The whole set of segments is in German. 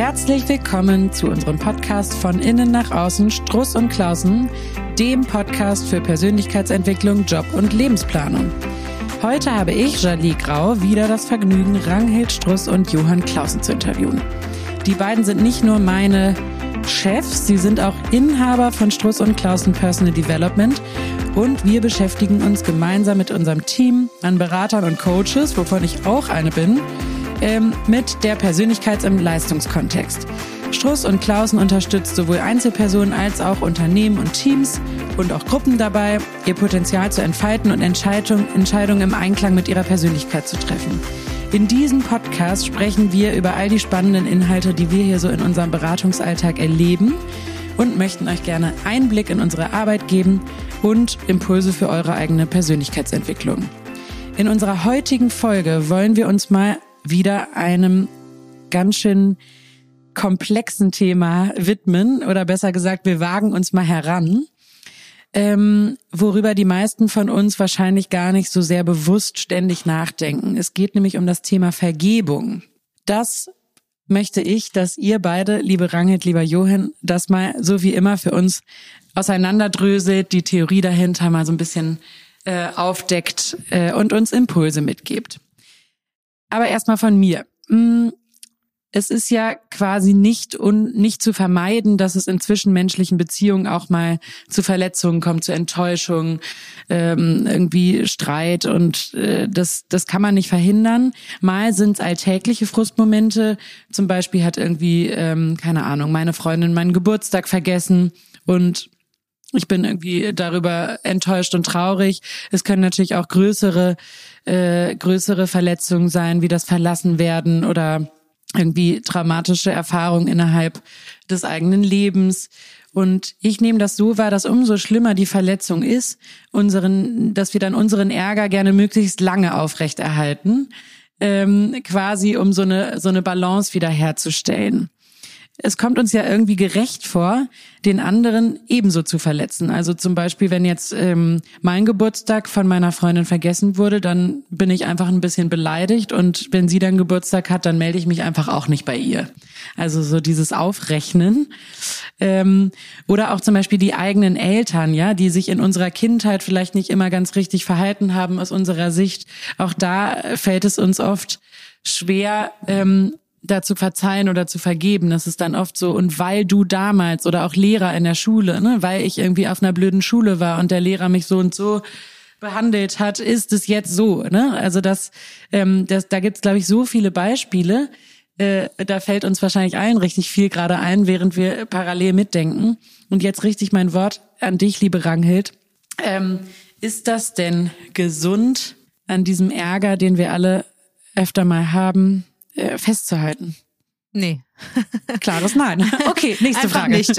Herzlich willkommen zu unserem Podcast von Innen nach Außen Struss und Klausen, dem Podcast für Persönlichkeitsentwicklung, Job und Lebensplanung. Heute habe ich, Jalie Grau, wieder das Vergnügen, Ranghild Struss und Johann Klausen zu interviewen. Die beiden sind nicht nur meine Chefs, sie sind auch Inhaber von Struss und Klausen Personal Development und wir beschäftigen uns gemeinsam mit unserem Team an Beratern und Coaches, wovon ich auch eine bin, ähm, mit der Persönlichkeits- im Leistungskontext. Struss und Klausen unterstützt sowohl Einzelpersonen als auch Unternehmen und Teams und auch Gruppen dabei, ihr Potenzial zu entfalten und Entscheidung, Entscheidungen im Einklang mit ihrer Persönlichkeit zu treffen. In diesem Podcast sprechen wir über all die spannenden Inhalte, die wir hier so in unserem Beratungsalltag erleben und möchten euch gerne Einblick in unsere Arbeit geben und Impulse für eure eigene Persönlichkeitsentwicklung. In unserer heutigen Folge wollen wir uns mal wieder einem ganz schön komplexen Thema widmen oder besser gesagt, wir wagen uns mal heran, ähm, worüber die meisten von uns wahrscheinlich gar nicht so sehr bewusst ständig nachdenken. Es geht nämlich um das Thema Vergebung. Das möchte ich, dass ihr beide, liebe Rangit, lieber Johann, das mal so wie immer für uns auseinanderdröselt, die Theorie dahinter mal so ein bisschen äh, aufdeckt äh, und uns Impulse mitgebt. Aber erstmal von mir. Mm, es ist ja quasi nicht und nicht zu vermeiden, dass es in zwischenmenschlichen Beziehungen auch mal zu Verletzungen kommt, zu Enttäuschungen, ähm, irgendwie Streit und äh, das das kann man nicht verhindern. Mal sind es alltägliche Frustmomente. Zum Beispiel hat irgendwie ähm, keine Ahnung meine Freundin meinen Geburtstag vergessen und ich bin irgendwie darüber enttäuscht und traurig. Es können natürlich auch größere, äh, größere Verletzungen sein, wie das Verlassenwerden oder irgendwie traumatische Erfahrungen innerhalb des eigenen Lebens. Und ich nehme das so wahr, dass umso schlimmer die Verletzung ist, unseren, dass wir dann unseren Ärger gerne möglichst lange aufrechterhalten, ähm, quasi um so eine so eine Balance wiederherzustellen es kommt uns ja irgendwie gerecht vor, den anderen ebenso zu verletzen. Also zum Beispiel, wenn jetzt ähm, mein Geburtstag von meiner Freundin vergessen wurde, dann bin ich einfach ein bisschen beleidigt und wenn sie dann Geburtstag hat, dann melde ich mich einfach auch nicht bei ihr. Also so dieses Aufrechnen. Ähm, oder auch zum Beispiel die eigenen Eltern, ja, die sich in unserer Kindheit vielleicht nicht immer ganz richtig verhalten haben aus unserer Sicht. Auch da fällt es uns oft schwer, ähm, da zu verzeihen oder zu vergeben. Das ist dann oft so, und weil du damals oder auch Lehrer in der Schule, ne, weil ich irgendwie auf einer blöden Schule war und der Lehrer mich so und so behandelt hat, ist es jetzt so. Ne? Also das, ähm, das, da gibt's glaube ich, so viele Beispiele. Äh, da fällt uns wahrscheinlich allen richtig viel gerade ein, während wir parallel mitdenken. Und jetzt richtig mein Wort an dich, liebe Ranghild. Ähm, ist das denn gesund, an diesem Ärger, den wir alle öfter mal haben, äh, festzuhalten? Nee. Klares Nein. Okay, nächste Einfach Frage. nicht.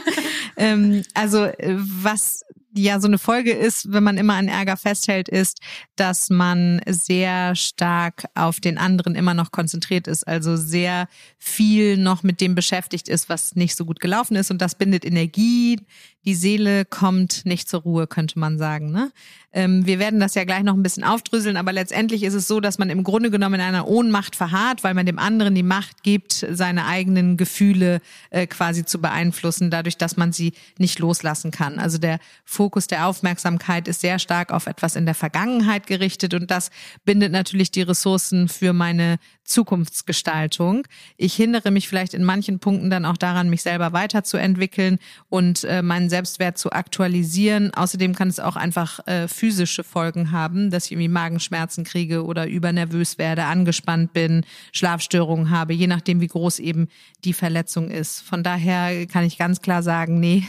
ähm, also äh, was ja so eine Folge ist, wenn man immer an Ärger festhält, ist, dass man sehr stark auf den anderen immer noch konzentriert ist, also sehr viel noch mit dem beschäftigt ist, was nicht so gut gelaufen ist und das bindet Energie, die Seele kommt nicht zur Ruhe, könnte man sagen. Ne? Ähm, wir werden das ja gleich noch ein bisschen aufdröseln, aber letztendlich ist es so, dass man im Grunde genommen in einer Ohnmacht verharrt, weil man dem anderen die Macht gibt, seine eigenen Gefühle äh, quasi zu beeinflussen, dadurch, dass man sie nicht loslassen kann. Also der Fokus der Aufmerksamkeit ist sehr stark auf etwas in der Vergangenheit gerichtet und das bindet natürlich die Ressourcen für meine Zukunftsgestaltung. Ich hindere mich vielleicht in manchen Punkten dann auch daran, mich selber weiterzuentwickeln und äh, meinen Selbstwert zu aktualisieren. Außerdem kann es auch einfach äh, physische Folgen haben, dass ich irgendwie Magenschmerzen kriege oder übernervös werde, angespannt bin, Schlafstörungen habe, je nachdem, wie groß eben die Verletzung ist. Von daher kann ich ganz klar sagen, nee,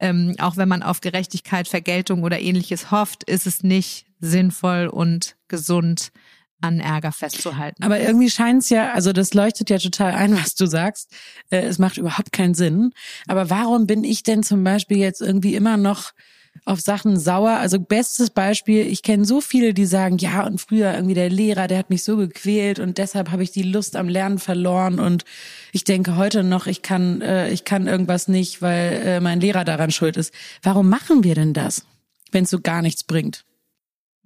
ähm, auch wenn man auf Gerechtigkeit, Vergeltung oder ähnliches hofft, ist es nicht sinnvoll und gesund, an Ärger festzuhalten. Aber irgendwie scheint es ja, also das leuchtet ja total ein, was du sagst. Äh, es macht überhaupt keinen Sinn. Aber warum bin ich denn zum Beispiel jetzt irgendwie immer noch auf Sachen sauer? Also bestes Beispiel, ich kenne so viele, die sagen, ja, und früher irgendwie der Lehrer, der hat mich so gequält und deshalb habe ich die Lust am Lernen verloren und ich denke heute noch, ich kann, äh, ich kann irgendwas nicht, weil äh, mein Lehrer daran schuld ist. Warum machen wir denn das, wenn es so gar nichts bringt?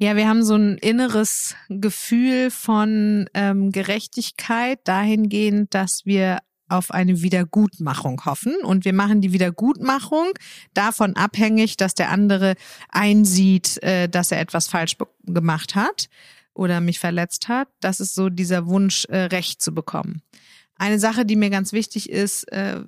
Ja, wir haben so ein inneres Gefühl von ähm, Gerechtigkeit dahingehend, dass wir auf eine Wiedergutmachung hoffen. Und wir machen die Wiedergutmachung davon abhängig, dass der andere einsieht, äh, dass er etwas falsch gemacht hat oder mich verletzt hat. Das ist so dieser Wunsch, äh, Recht zu bekommen. Eine Sache, die mir ganz wichtig ist, äh,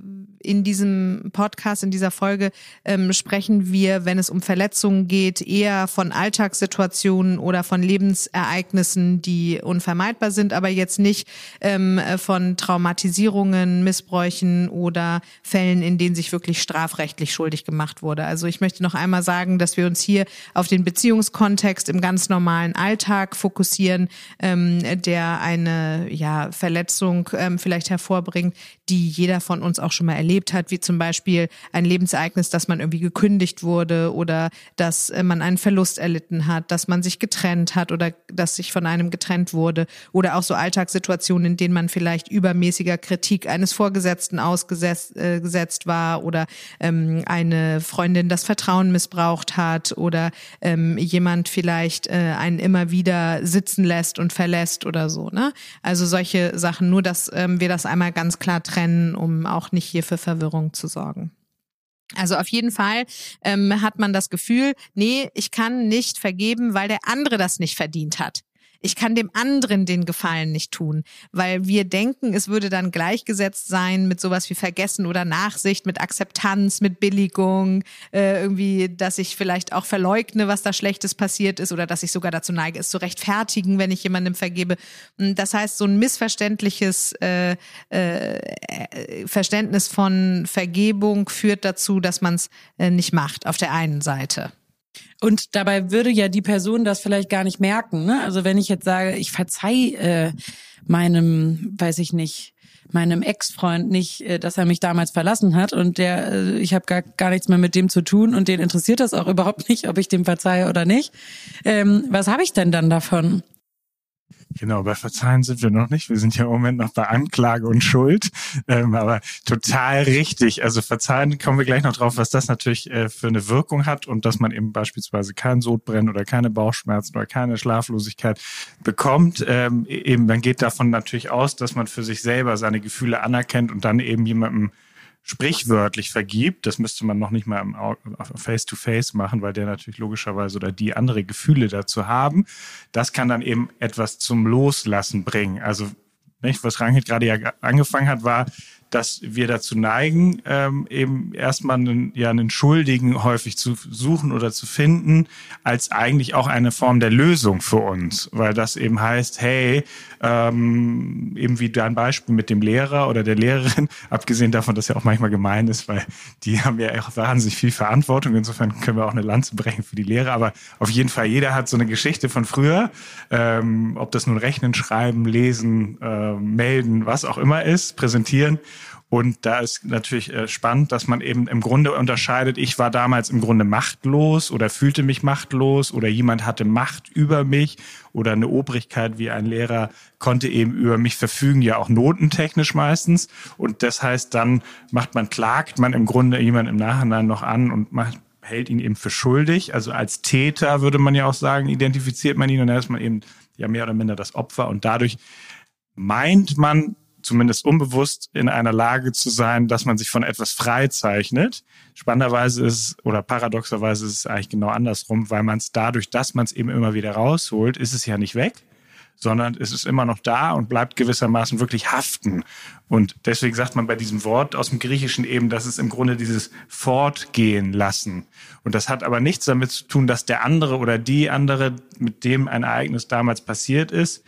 in diesem Podcast, in dieser Folge ähm, sprechen wir, wenn es um Verletzungen geht, eher von Alltagssituationen oder von Lebensereignissen, die unvermeidbar sind, aber jetzt nicht ähm, von Traumatisierungen, Missbräuchen oder Fällen, in denen sich wirklich strafrechtlich schuldig gemacht wurde. Also ich möchte noch einmal sagen, dass wir uns hier auf den Beziehungskontext im ganz normalen Alltag fokussieren, ähm, der eine ja, Verletzung vielleicht vielleicht hervorbringt, die jeder von uns auch schon mal erlebt hat, wie zum Beispiel ein Lebensereignis, dass man irgendwie gekündigt wurde oder dass äh, man einen Verlust erlitten hat, dass man sich getrennt hat oder dass sich von einem getrennt wurde oder auch so Alltagssituationen, in denen man vielleicht übermäßiger Kritik eines Vorgesetzten ausgesetzt äh, gesetzt war oder ähm, eine Freundin das Vertrauen missbraucht hat oder ähm, jemand vielleicht äh, einen immer wieder sitzen lässt und verlässt oder so. Ne? Also solche Sachen, nur dass ähm, wir das einmal ganz klar trennen, um auch nicht hier für Verwirrung zu sorgen. Also auf jeden Fall ähm, hat man das Gefühl, nee, ich kann nicht vergeben, weil der andere das nicht verdient hat ich kann dem anderen den Gefallen nicht tun, weil wir denken, es würde dann gleichgesetzt sein mit sowas wie Vergessen oder Nachsicht, mit Akzeptanz, mit Billigung, äh, irgendwie, dass ich vielleicht auch verleugne, was da Schlechtes passiert ist oder dass ich sogar dazu neige, es zu rechtfertigen, wenn ich jemandem vergebe. Hm, das heißt, so ein missverständliches äh, äh, Verständnis von Vergebung führt dazu, dass man es äh, nicht macht, auf der einen Seite. Und dabei würde ja die Person das vielleicht gar nicht merken. Ne? Also wenn ich jetzt sage, ich verzeih äh, meinem, weiß ich nicht, meinem Ex-Freund nicht, äh, dass er mich damals verlassen hat und der, äh, ich habe gar, gar nichts mehr mit dem zu tun und den interessiert das auch überhaupt nicht, ob ich dem verzeihe oder nicht. Ähm, was habe ich denn dann davon? Genau, bei Verzeihen sind wir noch nicht. Wir sind ja im Moment noch bei Anklage und Schuld. Ähm, aber total richtig. Also Verzeihen kommen wir gleich noch drauf, was das natürlich äh, für eine Wirkung hat und dass man eben beispielsweise kein Sodbrennen oder keine Bauchschmerzen oder keine Schlaflosigkeit bekommt. Ähm, e-, eben, man geht davon natürlich aus, dass man für sich selber seine Gefühle anerkennt und dann eben jemandem sprichwörtlich vergibt, das müsste man noch nicht mal face-to-face -face machen, weil der natürlich logischerweise oder die andere Gefühle dazu haben. Das kann dann eben etwas zum Loslassen bringen. Also nicht, was Rangit gerade ja angefangen hat, war, dass wir dazu neigen, ähm, eben erstmal einen, ja, einen Schuldigen häufig zu suchen oder zu finden, als eigentlich auch eine Form der Lösung für uns. Weil das eben heißt, hey, ähm, eben wie dein Beispiel mit dem Lehrer oder der Lehrerin, abgesehen davon, dass ja auch manchmal gemein ist, weil die haben ja auch wahnsinnig viel Verantwortung. Insofern können wir auch eine Lanze brechen für die Lehrer. Aber auf jeden Fall, jeder hat so eine Geschichte von früher, ähm, ob das nun Rechnen, Schreiben, Lesen, äh, Melden, was auch immer ist, präsentieren. Und da ist natürlich äh, spannend, dass man eben im Grunde unterscheidet, ich war damals im Grunde machtlos oder fühlte mich machtlos oder jemand hatte Macht über mich oder eine Obrigkeit wie ein Lehrer konnte eben über mich verfügen, ja auch notentechnisch meistens. Und das heißt, dann macht man, klagt man im Grunde jemand im Nachhinein noch an und macht, hält ihn eben für schuldig. Also als Täter würde man ja auch sagen, identifiziert man ihn und dann ist man eben ja mehr oder minder das Opfer und dadurch meint man zumindest unbewusst in einer Lage zu sein, dass man sich von etwas freizeichnet. Spannenderweise ist oder paradoxerweise ist es eigentlich genau andersrum, weil man es dadurch, dass man es eben immer wieder rausholt, ist es ja nicht weg, sondern es ist immer noch da und bleibt gewissermaßen wirklich haften. Und deswegen sagt man bei diesem Wort aus dem Griechischen eben, dass es im Grunde dieses Fortgehen lassen. Und das hat aber nichts damit zu tun, dass der andere oder die andere, mit dem ein Ereignis damals passiert ist,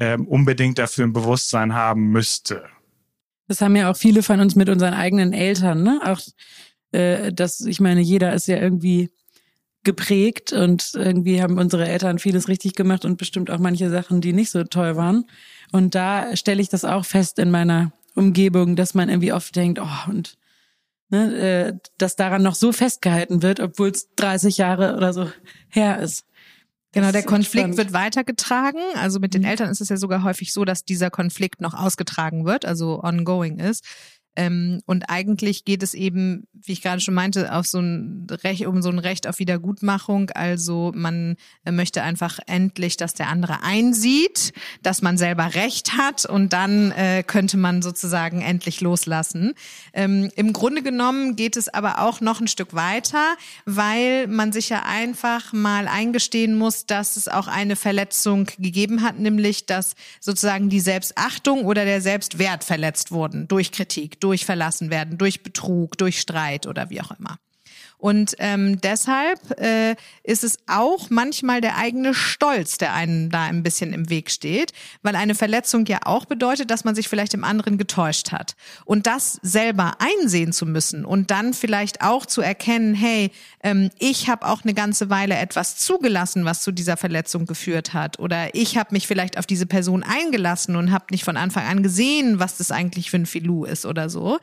ähm, unbedingt dafür ein Bewusstsein haben müsste. Das haben ja auch viele von uns mit unseren eigenen Eltern, ne? Auch äh, das, ich meine, jeder ist ja irgendwie geprägt und irgendwie haben unsere Eltern vieles richtig gemacht und bestimmt auch manche Sachen, die nicht so toll waren. Und da stelle ich das auch fest in meiner Umgebung, dass man irgendwie oft denkt, oh, und ne, äh, dass daran noch so festgehalten wird, obwohl es 30 Jahre oder so her ist. Genau, der Konflikt spannend. wird weitergetragen. Also mit den mhm. Eltern ist es ja sogar häufig so, dass dieser Konflikt noch ausgetragen wird, also ongoing ist. Ähm, und eigentlich geht es eben, wie ich gerade schon meinte, auf so ein Recht, um so ein Recht auf Wiedergutmachung. Also man möchte einfach endlich, dass der andere einsieht, dass man selber Recht hat und dann äh, könnte man sozusagen endlich loslassen. Ähm, Im Grunde genommen geht es aber auch noch ein Stück weiter, weil man sich ja einfach mal eingestehen muss, dass es auch eine Verletzung gegeben hat, nämlich dass sozusagen die Selbstachtung oder der Selbstwert verletzt wurden durch Kritik, durch Verlassen werden, durch Betrug, durch Streit oder wie auch immer. Und ähm, deshalb äh, ist es auch manchmal der eigene Stolz, der einem da ein bisschen im Weg steht, weil eine Verletzung ja auch bedeutet, dass man sich vielleicht im anderen getäuscht hat. Und das selber einsehen zu müssen und dann vielleicht auch zu erkennen, hey, ähm, ich habe auch eine ganze Weile etwas zugelassen, was zu dieser Verletzung geführt hat. Oder ich habe mich vielleicht auf diese Person eingelassen und habe nicht von Anfang an gesehen, was das eigentlich für ein Filou ist oder so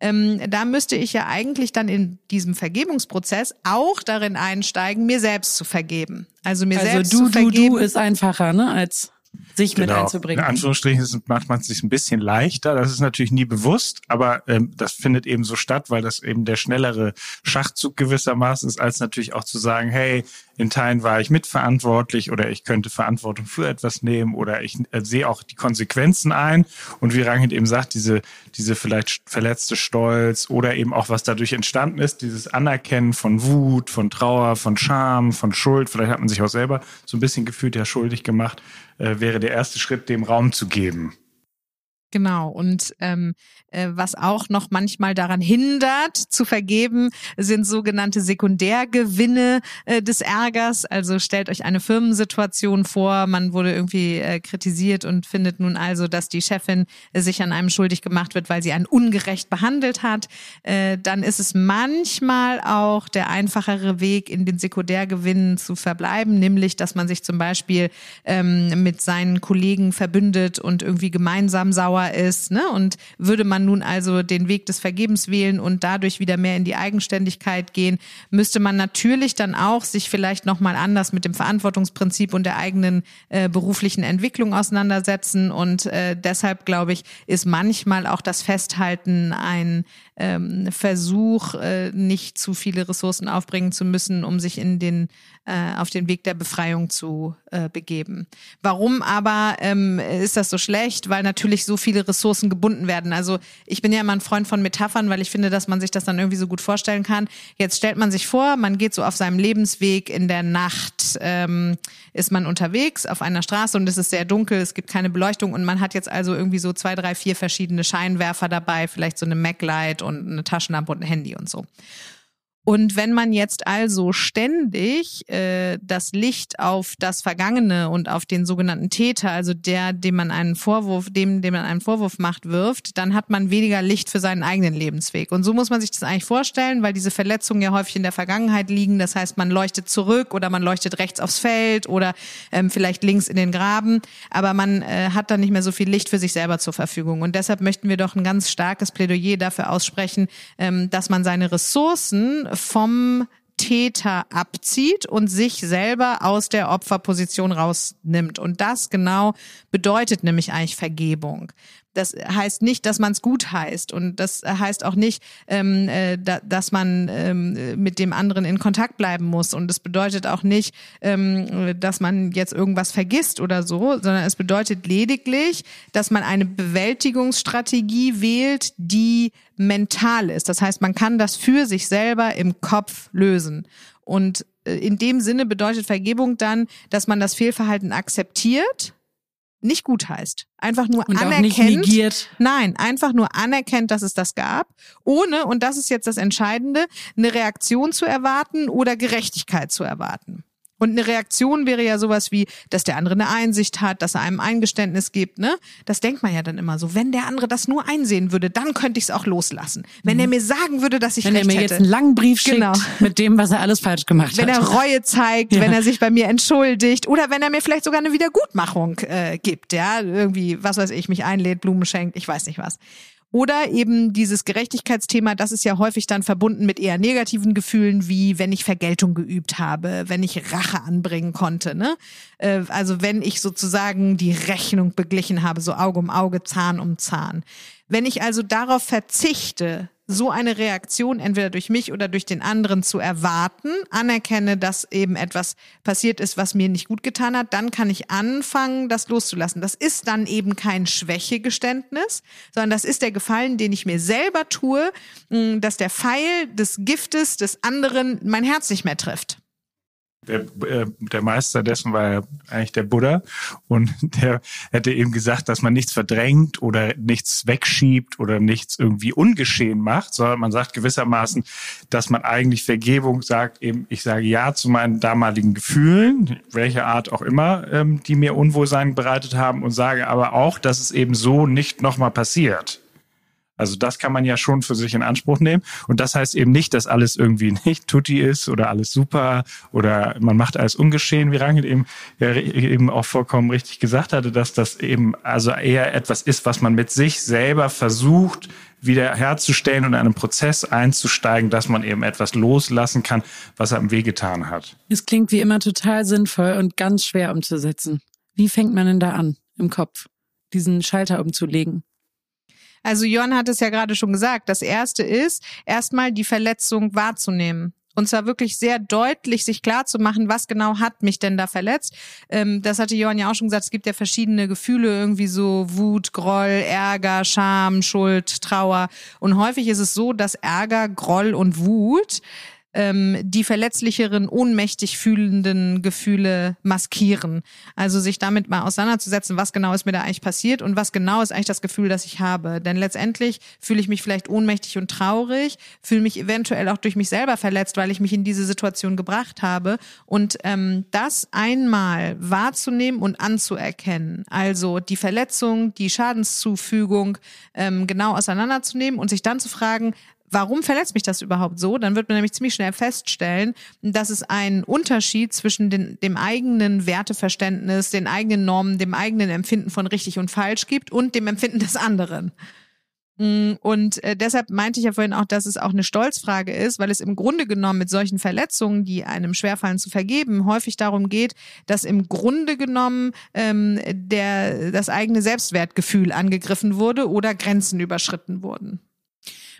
ähm, da müsste ich ja eigentlich dann in diesem Vergebungsprozess auch darin einsteigen, mir selbst zu vergeben. Also mir also selbst du, zu vergeben. Du, du ist einfacher, ne, als sich genau. mit einzubringen. In Anführungsstrichen macht man es sich ein bisschen leichter. Das ist natürlich nie bewusst, aber ähm, das findet eben so statt, weil das eben der schnellere Schachzug gewissermaßen ist, als natürlich auch zu sagen, hey, in Teilen war ich mitverantwortlich oder ich könnte Verantwortung für etwas nehmen oder ich äh, sehe auch die Konsequenzen ein. Und wie Rangit eben sagt, diese, diese vielleicht verletzte Stolz oder eben auch was dadurch entstanden ist, dieses Anerkennen von Wut, von Trauer, von Scham, von Schuld, vielleicht hat man sich auch selber so ein bisschen gefühlt ja schuldig gemacht, äh, wäre der erste Schritt, dem Raum zu geben. Genau. Und ähm, äh, was auch noch manchmal daran hindert, zu vergeben, sind sogenannte Sekundärgewinne äh, des Ärgers. Also stellt euch eine Firmensituation vor, man wurde irgendwie äh, kritisiert und findet nun also, dass die Chefin äh, sich an einem schuldig gemacht wird, weil sie einen ungerecht behandelt hat. Äh, dann ist es manchmal auch der einfachere Weg, in den Sekundärgewinnen zu verbleiben, nämlich, dass man sich zum Beispiel ähm, mit seinen Kollegen verbündet und irgendwie gemeinsam sauer ist. Ne? Und würde man nun also den Weg des Vergebens wählen und dadurch wieder mehr in die Eigenständigkeit gehen, müsste man natürlich dann auch sich vielleicht nochmal anders mit dem Verantwortungsprinzip und der eigenen äh, beruflichen Entwicklung auseinandersetzen. Und äh, deshalb, glaube ich, ist manchmal auch das Festhalten ein ähm, Versuch, äh, nicht zu viele Ressourcen aufbringen zu müssen, um sich in den äh, auf den Weg der Befreiung zu äh, begeben. Warum aber ähm, ist das so schlecht? Weil natürlich so viele Ressourcen gebunden werden. Also ich bin ja immer ein Freund von Metaphern, weil ich finde, dass man sich das dann irgendwie so gut vorstellen kann. Jetzt stellt man sich vor, man geht so auf seinem Lebensweg in der Nacht, ähm, ist man unterwegs auf einer Straße und es ist sehr dunkel, es gibt keine Beleuchtung und man hat jetzt also irgendwie so zwei, drei, vier verschiedene Scheinwerfer dabei, vielleicht so eine Mac-Light und eine Taschenlampe und ein Handy und so. Und wenn man jetzt also ständig äh, das Licht auf das Vergangene und auf den sogenannten Täter, also der, dem man einen Vorwurf, dem, dem man einen Vorwurf macht, wirft, dann hat man weniger Licht für seinen eigenen Lebensweg. Und so muss man sich das eigentlich vorstellen, weil diese Verletzungen ja häufig in der Vergangenheit liegen. Das heißt, man leuchtet zurück oder man leuchtet rechts aufs Feld oder ähm, vielleicht links in den Graben, aber man äh, hat dann nicht mehr so viel Licht für sich selber zur Verfügung. Und deshalb möchten wir doch ein ganz starkes Plädoyer dafür aussprechen, ähm, dass man seine Ressourcen vom Täter abzieht und sich selber aus der Opferposition rausnimmt. Und das genau bedeutet nämlich eigentlich Vergebung. Das heißt nicht, dass man es gut heißt. Und das heißt auch nicht, ähm, äh, da, dass man ähm, mit dem anderen in Kontakt bleiben muss. Und es bedeutet auch nicht, ähm, dass man jetzt irgendwas vergisst oder so, sondern es bedeutet lediglich, dass man eine Bewältigungsstrategie wählt, die mental ist. Das heißt, man kann das für sich selber im Kopf lösen. Und äh, in dem Sinne bedeutet Vergebung dann, dass man das Fehlverhalten akzeptiert, nicht gut heißt. Einfach nur und anerkennt. Nein, einfach nur anerkennt, dass es das gab, ohne, und das ist jetzt das Entscheidende, eine Reaktion zu erwarten oder Gerechtigkeit zu erwarten. Und eine Reaktion wäre ja sowas wie, dass der andere eine Einsicht hat, dass er einem Eingeständnis gibt, ne? Das denkt man ja dann immer so. Wenn der andere das nur einsehen würde, dann könnte ich es auch loslassen. Wenn mhm. er mir sagen würde, dass ich wenn recht hätte. Wenn er mir hätte. jetzt einen langen Brief schickt genau. mit dem, was er alles falsch gemacht wenn hat. Wenn er Reue zeigt, ja. wenn er sich bei mir entschuldigt oder wenn er mir vielleicht sogar eine Wiedergutmachung äh, gibt, ja? Irgendwie, was weiß ich, mich einlädt, Blumen schenkt, ich weiß nicht was. Oder eben dieses Gerechtigkeitsthema, das ist ja häufig dann verbunden mit eher negativen Gefühlen, wie wenn ich Vergeltung geübt habe, wenn ich Rache anbringen konnte. Ne? Äh, also wenn ich sozusagen die Rechnung beglichen habe, so Auge um Auge, Zahn um Zahn. Wenn ich also darauf verzichte, so eine Reaktion entweder durch mich oder durch den anderen zu erwarten, anerkenne, dass eben etwas passiert ist, was mir nicht gut getan hat, dann kann ich anfangen, das loszulassen. Das ist dann eben kein Schwächegeständnis, sondern das ist der Gefallen, den ich mir selber tue, dass der Pfeil des Giftes des anderen mein Herz nicht mehr trifft der, äh, der Meister dessen war ja eigentlich der Buddha und der hätte eben gesagt, dass man nichts verdrängt oder nichts wegschiebt oder nichts irgendwie ungeschehen macht, sondern man sagt gewissermaßen, dass man eigentlich Vergebung sagt, eben ich sage ja zu meinen damaligen Gefühlen, welcher Art auch immer, ähm, die mir Unwohlsein bereitet haben und sage aber auch, dass es eben so nicht nochmal passiert. Also das kann man ja schon für sich in Anspruch nehmen. Und das heißt eben nicht, dass alles irgendwie nicht tutti ist oder alles super oder man macht alles ungeschehen, wie Rangel eben, ja, eben auch vollkommen richtig gesagt hatte, dass das eben also eher etwas ist, was man mit sich selber versucht, wieder herzustellen und in einen Prozess einzusteigen, dass man eben etwas loslassen kann, was einem wehgetan hat. Es klingt wie immer total sinnvoll und ganz schwer umzusetzen. Wie fängt man denn da an im Kopf, diesen Schalter umzulegen? Also Jörn hat es ja gerade schon gesagt. Das erste ist, erstmal die Verletzung wahrzunehmen. Und zwar wirklich sehr deutlich sich klar zu machen, was genau hat mich denn da verletzt. Ähm, das hatte Johann ja auch schon gesagt, es gibt ja verschiedene Gefühle, irgendwie so Wut, Groll, Ärger, Scham, Schuld, Trauer. Und häufig ist es so, dass Ärger, Groll und Wut ähm, die verletzlicheren, ohnmächtig fühlenden Gefühle maskieren. Also sich damit mal auseinanderzusetzen, was genau ist mir da eigentlich passiert und was genau ist eigentlich das Gefühl, das ich habe. Denn letztendlich fühle ich mich vielleicht ohnmächtig und traurig, fühle mich eventuell auch durch mich selber verletzt, weil ich mich in diese Situation gebracht habe. Und ähm, das einmal wahrzunehmen und anzuerkennen, also die Verletzung, die Schadenszufügung ähm, genau auseinanderzunehmen und sich dann zu fragen, warum verletzt mich das überhaupt so? Dann wird man nämlich ziemlich schnell feststellen, dass es einen Unterschied zwischen den, dem eigenen Werteverständnis, den eigenen Normen, dem eigenen Empfinden von richtig und falsch gibt und dem Empfinden des anderen. Mm, und äh, deshalb meinte ich ja vorhin auch, dass es auch eine Stolzfrage ist, weil es im Grunde genommen mit solchen Verletzungen, die einem schwerfallen zu vergeben, häufig darum geht, dass im Grunde genommen ähm, der, das eigene Selbstwertgefühl angegriffen wurde oder Grenzen überschritten wurden.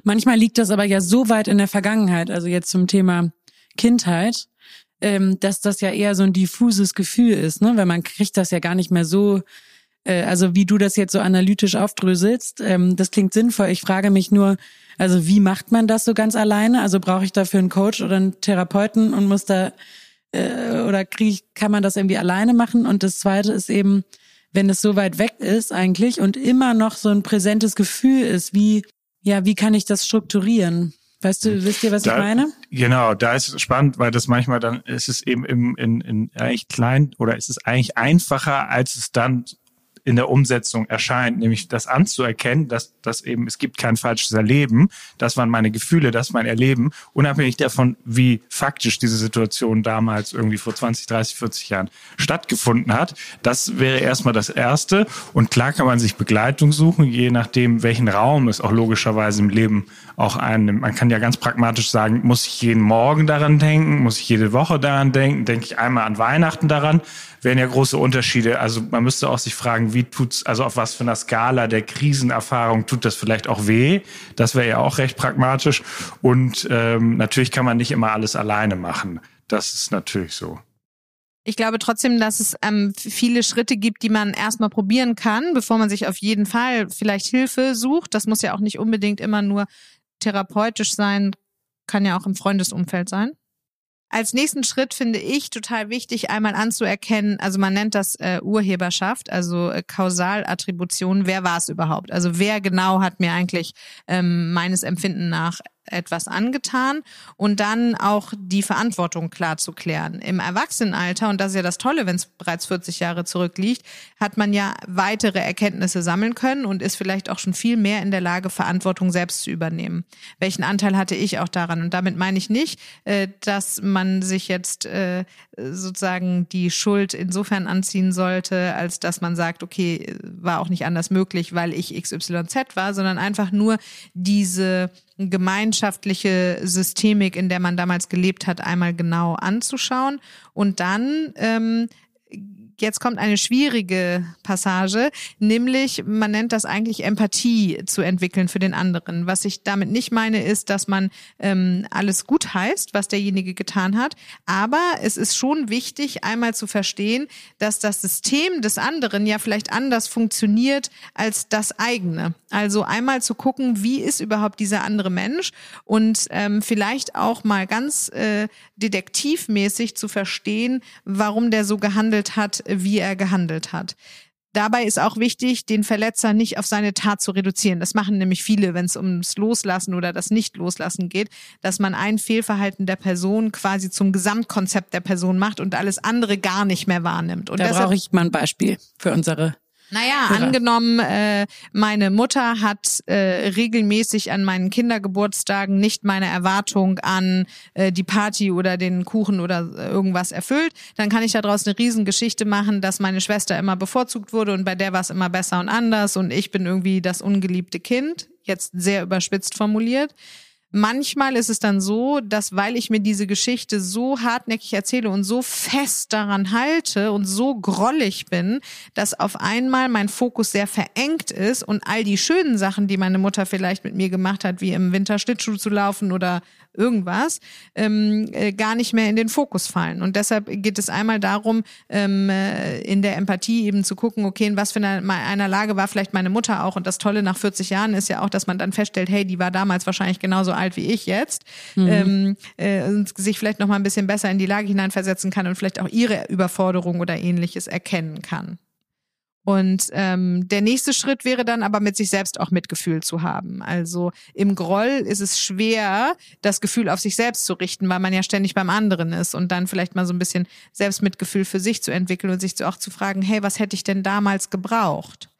Manchmal liegt das aber ja so weit in der Vergangenheit, also jetzt zum Thema Kindheit, ähm, dass das ja eher so ein diffuses Gefühl ist, ne? Weil man kriegt das ja gar nicht mehr so, äh, also wie du das jetzt so analytisch aufdröselst, ähm, das klingt sinnvoll. Ich frage mich nur, also wie macht man das so ganz alleine? Also brauche ich dafür einen Coach oder einen Therapeuten und muss da äh, oder krieg ich, kann man das irgendwie alleine machen? Und das zweite ist eben, wenn es so weit weg ist eigentlich und immer noch so ein präsentes Gefühl ist, wie ja, wie kann ich das strukturieren? Weißt du, wisst ihr, was da, ich meine? Genau, da ist es spannend, weil das manchmal dann ist es eben im, in, in eigentlich klein oder ist es eigentlich einfacher, als es dann in der Umsetzung erscheint, nämlich das anzuerkennen, dass, dass eben es gibt kein falsches Erleben, das waren meine Gefühle, das mein Erleben, unabhängig davon, wie faktisch diese Situation damals irgendwie vor 20, 30, 40 Jahren stattgefunden hat. Das wäre erstmal das Erste. Und klar kann man sich Begleitung suchen, je nachdem, welchen Raum es auch logischerweise im Leben auch einnimmt. Man kann ja ganz pragmatisch sagen, muss ich jeden Morgen daran denken, muss ich jede Woche daran denken, denke ich einmal an Weihnachten daran, wären ja große Unterschiede. Also man müsste auch sich fragen, wie tut's, also auf was für einer Skala der Krisenerfahrung tut das vielleicht auch weh? Das wäre ja auch recht pragmatisch. Und ähm, natürlich kann man nicht immer alles alleine machen. Das ist natürlich so. Ich glaube trotzdem, dass es ähm, viele Schritte gibt, die man erstmal probieren kann, bevor man sich auf jeden Fall vielleicht Hilfe sucht. Das muss ja auch nicht unbedingt immer nur therapeutisch sein, kann ja auch im Freundesumfeld sein. Als nächsten Schritt finde ich total wichtig, einmal anzuerkennen, also man nennt das äh, Urheberschaft, also äh, Kausalattribution, wer war es überhaupt? Also wer genau hat mir eigentlich ähm, meines Empfinden nach etwas angetan und dann auch die Verantwortung klar zu klären. Im Erwachsenenalter, und das ist ja das Tolle, wenn es bereits 40 Jahre zurückliegt, hat man ja weitere Erkenntnisse sammeln können und ist vielleicht auch schon viel mehr in der Lage, Verantwortung selbst zu übernehmen. Welchen Anteil hatte ich auch daran? Und damit meine ich nicht, äh, dass man sich jetzt äh, sozusagen die Schuld insofern anziehen sollte, als dass man sagt, okay, war auch nicht anders möglich, weil ich XYZ war, sondern einfach nur diese gemeinschaftliche Systemik, in der man damals gelebt hat, einmal genau anzuschauen. Und dann ähm, Jetzt kommt eine schwierige Passage, nämlich man nennt das eigentlich Empathie zu entwickeln für den anderen. Was ich damit nicht meine, ist, dass man ähm, alles gut heißt, was derjenige getan hat, aber es ist schon wichtig, einmal zu verstehen, dass das System des anderen ja vielleicht anders funktioniert als das eigene. Also einmal zu gucken, wie ist überhaupt dieser andere Mensch und ähm, vielleicht auch mal ganz äh, detektivmäßig zu verstehen, warum der so gehandelt hat, wie er gehandelt hat. Dabei ist auch wichtig, den Verletzer nicht auf seine Tat zu reduzieren. Das machen nämlich viele, wenn es ums Loslassen oder das Nicht-Loslassen geht, dass man ein Fehlverhalten der Person quasi zum Gesamtkonzept der Person macht und alles andere gar nicht mehr wahrnimmt. Und da brauche ich mal ein Beispiel für unsere naja, ja. angenommen, äh, meine Mutter hat äh, regelmäßig an meinen Kindergeburtstagen nicht meine Erwartung an äh, die Party oder den Kuchen oder irgendwas erfüllt, dann kann ich daraus eine Riesengeschichte machen, dass meine Schwester immer bevorzugt wurde und bei der war es immer besser und anders und ich bin irgendwie das ungeliebte Kind, jetzt sehr überspitzt formuliert. Manchmal ist es dann so, dass weil ich mir diese Geschichte so hartnäckig erzähle und so fest daran halte und so grollig bin, dass auf einmal mein Fokus sehr verengt ist und all die schönen Sachen, die meine Mutter vielleicht mit mir gemacht hat, wie im Winter Schlittschuh zu laufen oder irgendwas, ähm, äh, gar nicht mehr in den Fokus fallen. Und deshalb geht es einmal darum, ähm, äh, in der Empathie eben zu gucken, okay, in was für einer, einer Lage war vielleicht meine Mutter auch. Und das Tolle nach 40 Jahren ist ja auch, dass man dann feststellt, hey, die war damals wahrscheinlich genauso alt wie ich jetzt. Mhm. Ähm, äh, und sich vielleicht noch mal ein bisschen besser in die Lage hineinversetzen kann und vielleicht auch ihre Überforderung oder ähnliches erkennen kann. Und ähm, der nächste Schritt wäre dann aber mit sich selbst auch Mitgefühl zu haben. Also im Groll ist es schwer, das Gefühl auf sich selbst zu richten, weil man ja ständig beim anderen ist und dann vielleicht mal so ein bisschen Selbstmitgefühl für sich zu entwickeln und sich auch zu fragen, hey, was hätte ich denn damals gebraucht?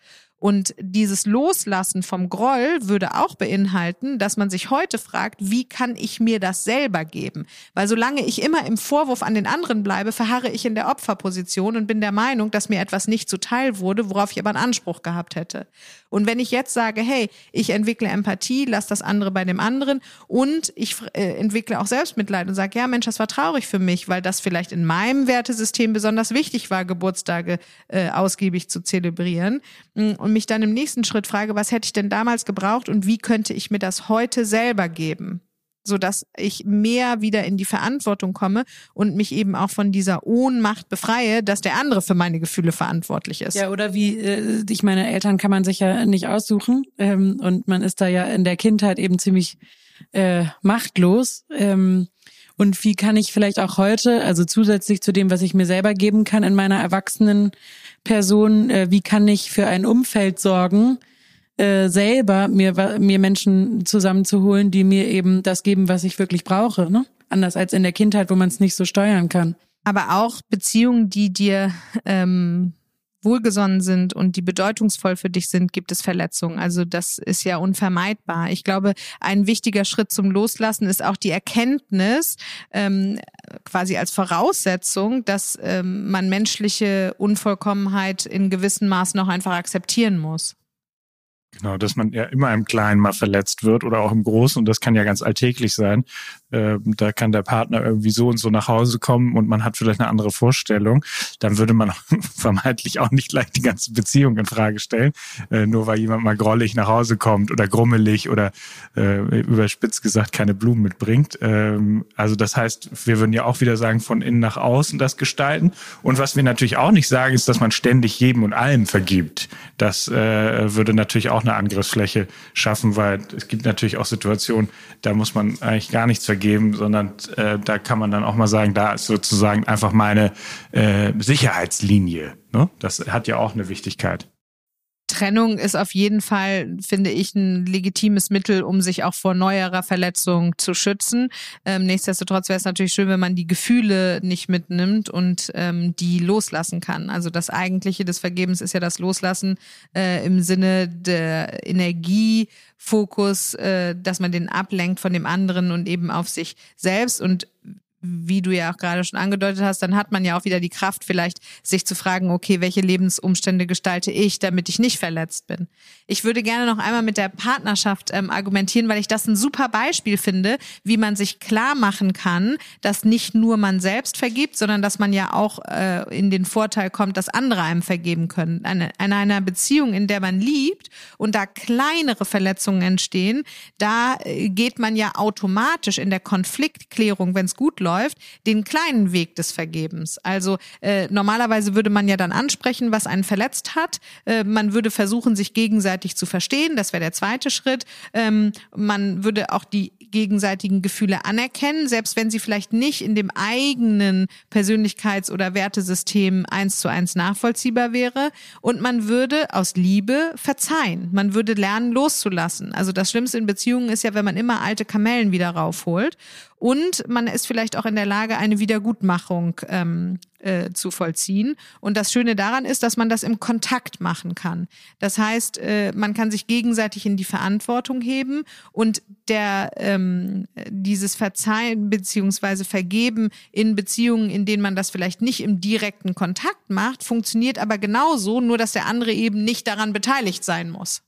Und dieses Loslassen vom Groll würde auch beinhalten, dass man sich heute fragt, wie kann ich mir das selber geben? Weil solange ich immer im Vorwurf an den anderen bleibe, verharre ich in der Opferposition und bin der Meinung, dass mir etwas nicht zuteil wurde, worauf ich aber einen Anspruch gehabt hätte. Und wenn ich jetzt sage, hey, ich entwickle Empathie, lass das andere bei dem anderen und ich äh, entwickle auch Selbstmitleid und sage, ja Mensch, das war traurig für mich, weil das vielleicht in meinem Wertesystem besonders wichtig war, Geburtstage äh, ausgiebig zu zelebrieren mm, und mich dann im nächsten Schritt frage, was hätte ich denn damals gebraucht und wie könnte ich mir das heute selber geben? so dass ich mehr wieder in die Verantwortung komme und mich eben auch von dieser Ohnmacht befreie, dass der andere für meine Gefühle verantwortlich ist. Ja, oder wie, äh, ich meine, Eltern kann man sich ja nicht aussuchen ähm, und man ist da ja in der Kindheit eben ziemlich äh, machtlos. Ähm, und wie kann ich vielleicht auch heute, also zusätzlich zu dem, was ich mir selber geben kann in meiner erwachsenen Person, äh, wie kann ich für ein Umfeld sorgen, äh, selber mir, mir Menschen zusammenzuholen, die mir eben das geben, was ich wirklich brauche. Ne? Anders als in der Kindheit, wo man es nicht so steuern kann. Aber auch Beziehungen, die dir ähm, wohlgesonnen sind und die bedeutungsvoll für dich sind, gibt es Verletzungen. Also das ist ja unvermeidbar. Ich glaube, ein wichtiger Schritt zum Loslassen ist auch die Erkenntnis, ähm, quasi als Voraussetzung, dass ähm, man menschliche Unvollkommenheit in gewissem Maß noch einfach akzeptieren muss. Genau, dass man ja immer im Kleinen mal verletzt wird oder auch im Großen und das kann ja ganz alltäglich sein. Äh, da kann der Partner irgendwie so und so nach Hause kommen und man hat vielleicht eine andere Vorstellung. Dann würde man vermeintlich auch nicht gleich die ganze Beziehung in Frage stellen, äh, nur weil jemand mal grollig nach Hause kommt oder grummelig oder äh, überspitzt gesagt keine Blumen mitbringt. Ähm, also das heißt, wir würden ja auch wieder sagen, von innen nach außen das gestalten. Und was wir natürlich auch nicht sagen, ist, dass man ständig jedem und allem vergibt. Das äh, würde natürlich auch eine Angriffsfläche schaffen, weil es gibt natürlich auch Situationen, da muss man eigentlich gar nichts vergeben, sondern äh, da kann man dann auch mal sagen, da ist sozusagen einfach meine äh, Sicherheitslinie. Ne? Das hat ja auch eine Wichtigkeit. Trennung ist auf jeden Fall, finde ich, ein legitimes Mittel, um sich auch vor neuerer Verletzung zu schützen. Ähm, nichtsdestotrotz wäre es natürlich schön, wenn man die Gefühle nicht mitnimmt und ähm, die loslassen kann. Also das Eigentliche des Vergebens ist ja das Loslassen äh, im Sinne der Energiefokus, äh, dass man den ablenkt von dem anderen und eben auf sich selbst und wie du ja auch gerade schon angedeutet hast, dann hat man ja auch wieder die Kraft, vielleicht sich zu fragen, okay, welche Lebensumstände gestalte ich, damit ich nicht verletzt bin. Ich würde gerne noch einmal mit der Partnerschaft ähm, argumentieren, weil ich das ein super Beispiel finde, wie man sich klar machen kann, dass nicht nur man selbst vergibt, sondern dass man ja auch äh, in den Vorteil kommt, dass andere einem vergeben können. Eine, in einer Beziehung, in der man liebt und da kleinere Verletzungen entstehen, da äh, geht man ja automatisch in der Konfliktklärung, wenn es gut läuft, läuft, den kleinen Weg des Vergebens. Also äh, normalerweise würde man ja dann ansprechen, was einen verletzt hat. Äh, man würde versuchen, sich gegenseitig zu verstehen. Das wäre der zweite Schritt. Ähm, man würde auch die gegenseitigen Gefühle anerkennen, selbst wenn sie vielleicht nicht in dem eigenen Persönlichkeits- oder Wertesystem eins zu eins nachvollziehbar wäre. Und man würde aus Liebe verzeihen. Man würde lernen, loszulassen. Also das Schlimmste in Beziehungen ist ja, wenn man immer alte Kamellen wieder raufholt. Und man ist vielleicht auch in der Lage, eine Wiedergutmachung ähm, äh, zu vollziehen. Und das Schöne daran ist, dass man das im Kontakt machen kann. Das heißt, äh, man kann sich gegenseitig in die Verantwortung heben und der ähm, dieses Verzeihen beziehungsweise Vergeben in Beziehungen, in denen man das vielleicht nicht im direkten Kontakt macht, funktioniert aber genauso, nur dass der andere eben nicht daran beteiligt sein muss.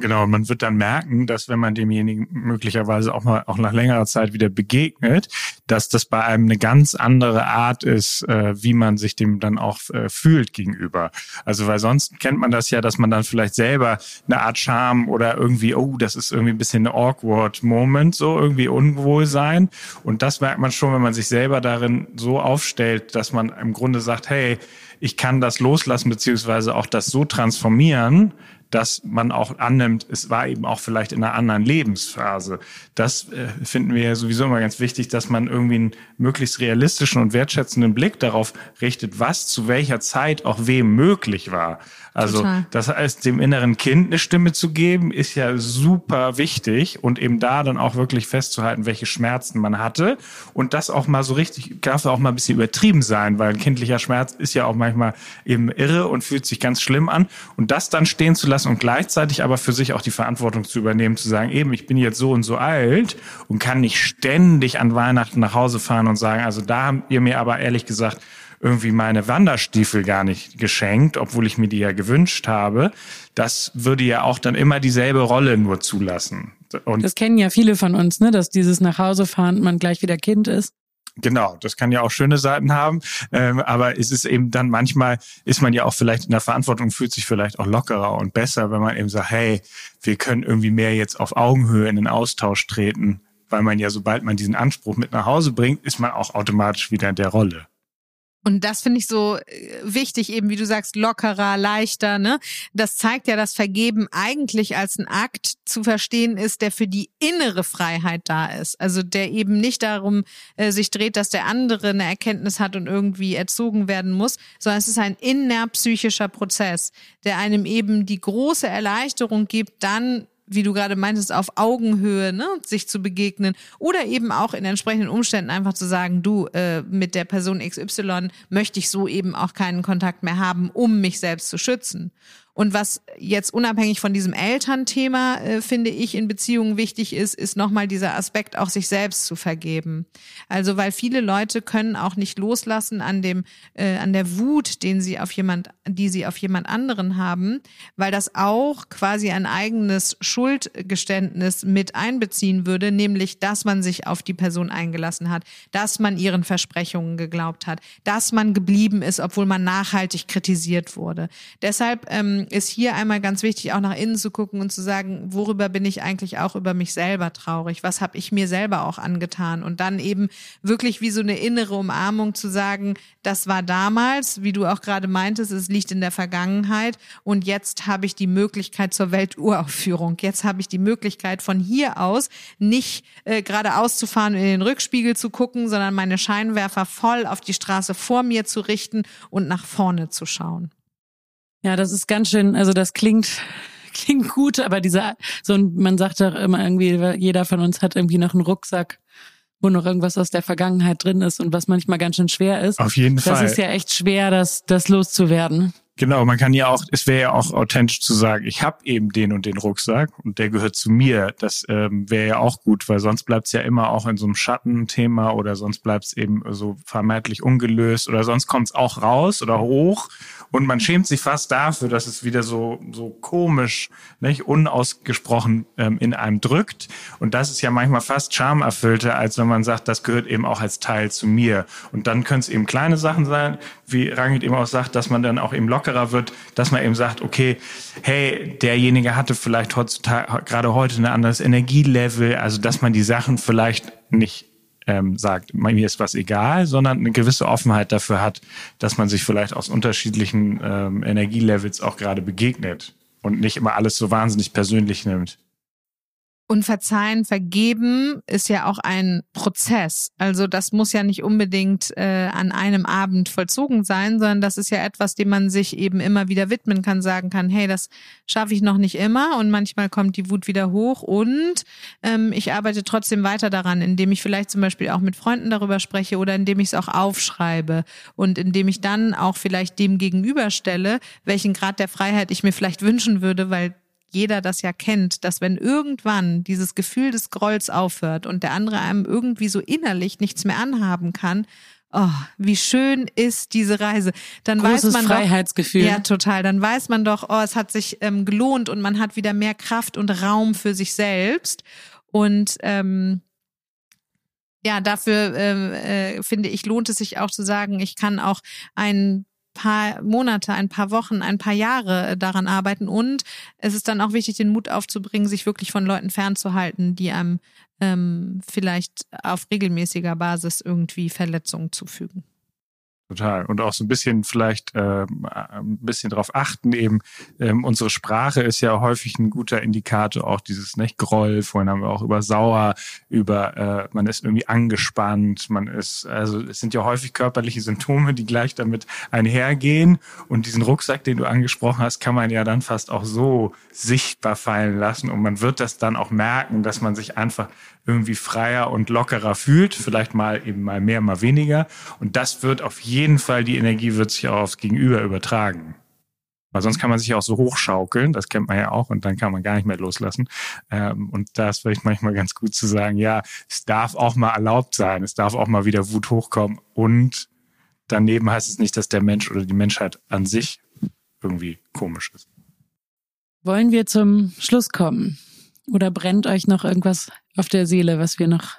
Genau, man wird dann merken, dass wenn man demjenigen möglicherweise auch mal auch nach längerer Zeit wieder begegnet, dass das bei einem eine ganz andere Art ist, äh, wie man sich dem dann auch äh, fühlt gegenüber. Also weil sonst kennt man das ja, dass man dann vielleicht selber eine Art Charme oder irgendwie, oh, das ist irgendwie ein bisschen ein awkward Moment, so irgendwie Unwohlsein. Und das merkt man schon, wenn man sich selber darin so aufstellt, dass man im Grunde sagt, hey, ich kann das loslassen, beziehungsweise auch das so transformieren, dass man auch annimmt, es war eben auch vielleicht in einer anderen Lebensphase. Das äh, finden wir ja sowieso immer ganz wichtig, dass man irgendwie einen möglichst realistischen und wertschätzenden Blick darauf richtet, was zu welcher Zeit auch wem möglich war. Also Total. das heißt, dem inneren Kind eine Stimme zu geben, ist ja super wichtig und eben da dann auch wirklich festzuhalten, welche Schmerzen man hatte und das auch mal so richtig, darf auch mal ein bisschen übertrieben sein, weil ein kindlicher Schmerz ist ja auch manchmal eben irre und fühlt sich ganz schlimm an und das dann stehen zu lassen und gleichzeitig aber für sich auch die Verantwortung zu übernehmen, zu sagen, eben, ich bin jetzt so und so alt und kann nicht ständig an Weihnachten nach Hause fahren und sagen, also da habt ihr mir aber ehrlich gesagt irgendwie meine Wanderstiefel gar nicht geschenkt, obwohl ich mir die ja gewünscht habe. Das würde ja auch dann immer dieselbe Rolle nur zulassen. Und das kennen ja viele von uns, ne, dass dieses nach Hause fahren man gleich wieder Kind ist. Genau, das kann ja auch schöne Seiten haben, ähm, aber es ist eben dann manchmal ist man ja auch vielleicht in der Verantwortung, fühlt sich vielleicht auch lockerer und besser, wenn man eben sagt, hey, wir können irgendwie mehr jetzt auf Augenhöhe in den Austausch treten, weil man ja, sobald man diesen Anspruch mit nach Hause bringt, ist man auch automatisch wieder in der Rolle. Und das finde ich so äh, wichtig, eben wie du sagst, lockerer, leichter. Ne? Das zeigt ja, dass Vergeben eigentlich als ein Akt zu verstehen ist, der für die innere Freiheit da ist. Also der eben nicht darum äh, sich dreht, dass der andere eine Erkenntnis hat und irgendwie erzogen werden muss, sondern es ist ein innerpsychischer Prozess, der einem eben die große Erleichterung gibt, dann wie du gerade meintest, auf Augenhöhe ne, sich zu begegnen oder eben auch in entsprechenden Umständen einfach zu sagen, du, äh, mit der Person XY möchte ich so eben auch keinen Kontakt mehr haben, um mich selbst zu schützen. Und was jetzt unabhängig von diesem Elternthema, äh, finde ich, in Beziehungen wichtig ist, ist nochmal dieser Aspekt, auch sich selbst zu vergeben. Also, weil viele Leute können auch nicht loslassen an dem, äh, an der Wut, den sie auf jemand, die sie auf jemand anderen haben, weil das auch quasi ein eigenes Schuldgeständnis mit einbeziehen würde, nämlich, dass man sich auf die Person eingelassen hat, dass man ihren Versprechungen geglaubt hat, dass man geblieben ist, obwohl man nachhaltig kritisiert wurde. Deshalb ähm, ist hier einmal ganz wichtig, auch nach innen zu gucken und zu sagen, worüber bin ich eigentlich auch über mich selber traurig? Was habe ich mir selber auch angetan? Und dann eben wirklich wie so eine innere Umarmung zu sagen, das war damals, wie du auch gerade meintest, es liegt in der Vergangenheit und jetzt habe ich die Möglichkeit zur Welturaufführung. Jetzt habe ich die Möglichkeit von hier aus nicht äh, geradeaus zu fahren in den Rückspiegel zu gucken, sondern meine Scheinwerfer voll auf die Straße vor mir zu richten und nach vorne zu schauen. Ja, das ist ganz schön, also das klingt, klingt gut, aber dieser, so, man sagt doch immer irgendwie, jeder von uns hat irgendwie noch einen Rucksack, wo noch irgendwas aus der Vergangenheit drin ist und was manchmal ganz schön schwer ist. Auf jeden das Fall. Das ist ja echt schwer, das, das loszuwerden. Genau, man kann ja auch, es wäre ja auch authentisch zu sagen, ich habe eben den und den Rucksack und der gehört zu mir. Das ähm, wäre ja auch gut, weil sonst bleibt es ja immer auch in so einem Schattenthema oder sonst bleibt es eben so vermeintlich ungelöst oder sonst kommt es auch raus oder hoch und man schämt sich fast dafür, dass es wieder so, so komisch, nicht unausgesprochen ähm, in einem drückt. Und das ist ja manchmal fast schamerfüllter, als wenn man sagt, das gehört eben auch als Teil zu mir. Und dann können es eben kleine Sachen sein, wie Rangit eben auch sagt, dass man dann auch eben lockerer wird, dass man eben sagt, okay, hey, derjenige hatte vielleicht heutzutage, gerade heute ein anderes Energielevel, also dass man die Sachen vielleicht nicht ähm, sagt, mir ist was egal, sondern eine gewisse Offenheit dafür hat, dass man sich vielleicht aus unterschiedlichen ähm, Energielevels auch gerade begegnet und nicht immer alles so wahnsinnig persönlich nimmt. Und verzeihen, vergeben ist ja auch ein Prozess. Also das muss ja nicht unbedingt äh, an einem Abend vollzogen sein, sondern das ist ja etwas, dem man sich eben immer wieder widmen kann, sagen kann, hey, das schaffe ich noch nicht immer und manchmal kommt die Wut wieder hoch und ähm, ich arbeite trotzdem weiter daran, indem ich vielleicht zum Beispiel auch mit Freunden darüber spreche oder indem ich es auch aufschreibe und indem ich dann auch vielleicht dem gegenüberstelle, welchen Grad der Freiheit ich mir vielleicht wünschen würde, weil jeder das ja kennt, dass wenn irgendwann dieses Gefühl des Grolls aufhört und der andere einem irgendwie so innerlich nichts mehr anhaben kann, oh, wie schön ist diese Reise. Dann Großes weiß man Freiheitsgefühl. Doch, ja, total. Dann weiß man doch, oh, es hat sich ähm, gelohnt und man hat wieder mehr Kraft und Raum für sich selbst. Und ähm, ja, dafür äh, äh, finde ich, lohnt es sich auch zu sagen, ich kann auch ein paar Monate, ein paar Wochen, ein paar Jahre äh, daran arbeiten. Und es ist dann auch wichtig, den Mut aufzubringen, sich wirklich von Leuten fernzuhalten, die einem ähm, vielleicht auf regelmäßiger Basis irgendwie Verletzungen zufügen. Total. Und auch so ein bisschen vielleicht äh, ein bisschen darauf achten, eben ähm, unsere Sprache ist ja häufig ein guter Indikator, auch dieses nicht Groll, vorhin haben wir auch über sauer, über äh, man ist irgendwie angespannt, man ist, also es sind ja häufig körperliche Symptome, die gleich damit einhergehen. Und diesen Rucksack, den du angesprochen hast, kann man ja dann fast auch so sichtbar fallen lassen und man wird das dann auch merken, dass man sich einfach irgendwie freier und lockerer fühlt, vielleicht mal eben mal mehr, mal weniger. Und das wird auf jeden Fall, die Energie wird sich auch aufs Gegenüber übertragen. Weil sonst kann man sich auch so hochschaukeln, das kennt man ja auch, und dann kann man gar nicht mehr loslassen. Ähm, und da ist vielleicht manchmal ganz gut zu sagen, ja, es darf auch mal erlaubt sein, es darf auch mal wieder Wut hochkommen. Und daneben heißt es nicht, dass der Mensch oder die Menschheit an sich irgendwie komisch ist. Wollen wir zum Schluss kommen? Oder brennt euch noch irgendwas auf der Seele, was wir noch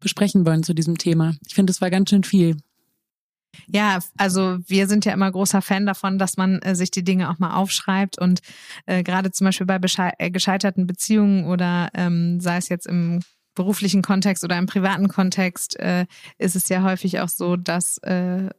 besprechen wollen zu diesem Thema? Ich finde, es war ganz schön viel. Ja, also wir sind ja immer großer Fan davon, dass man äh, sich die Dinge auch mal aufschreibt und äh, gerade zum Beispiel bei äh, gescheiterten Beziehungen oder ähm, sei es jetzt im beruflichen Kontext oder im privaten Kontext äh, ist es ja häufig auch so, dass äh,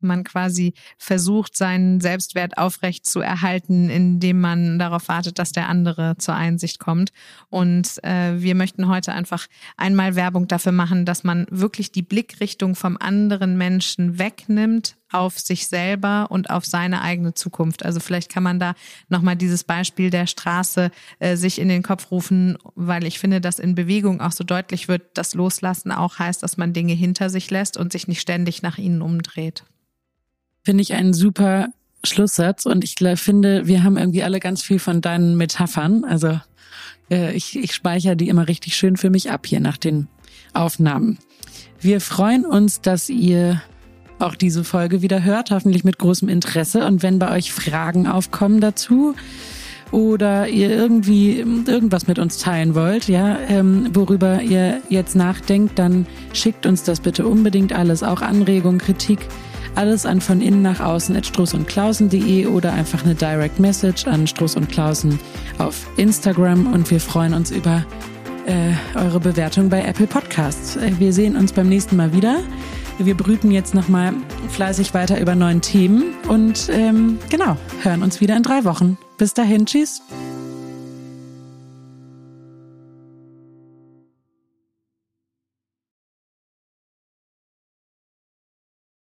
man quasi versucht, seinen Selbstwert aufrecht zu erhalten, indem man darauf wartet, dass der andere zur Einsicht kommt. Und äh, wir möchten heute einfach einmal Werbung dafür machen, dass man wirklich die Blickrichtung vom anderen Menschen wegnimmt auf sich selber und auf seine eigene Zukunft. Also vielleicht kann man da nochmal dieses Beispiel der Straße äh, sich in den Kopf rufen, weil ich finde, dass in Bewegung auch so deutlich wird, dass Loslassen auch heißt, dass man Dinge hinter sich lässt und sich nicht ständig nach ihnen umdreht. Finde ich einen super Schlusssatz und ich finde, wir haben irgendwie alle ganz viel von deinen Metaphern. Also äh, ich, ich speichere die immer richtig schön für mich ab hier nach den Aufnahmen. Wir freuen uns, dass ihr auch diese Folge wieder hört, hoffentlich mit großem Interesse. Und wenn bei euch Fragen aufkommen dazu oder ihr irgendwie irgendwas mit uns teilen wollt, ja, ähm, worüber ihr jetzt nachdenkt, dann schickt uns das bitte unbedingt alles, auch Anregungen, Kritik alles an von innen nach außen at strussundklausen.de oder einfach eine Direct Message an Struss und Klausen auf Instagram und wir freuen uns über äh, eure Bewertung bei Apple Podcasts. Äh, wir sehen uns beim nächsten Mal wieder. Wir brüten jetzt nochmal fleißig weiter über neuen Themen und ähm, genau, hören uns wieder in drei Wochen. Bis dahin, tschüss.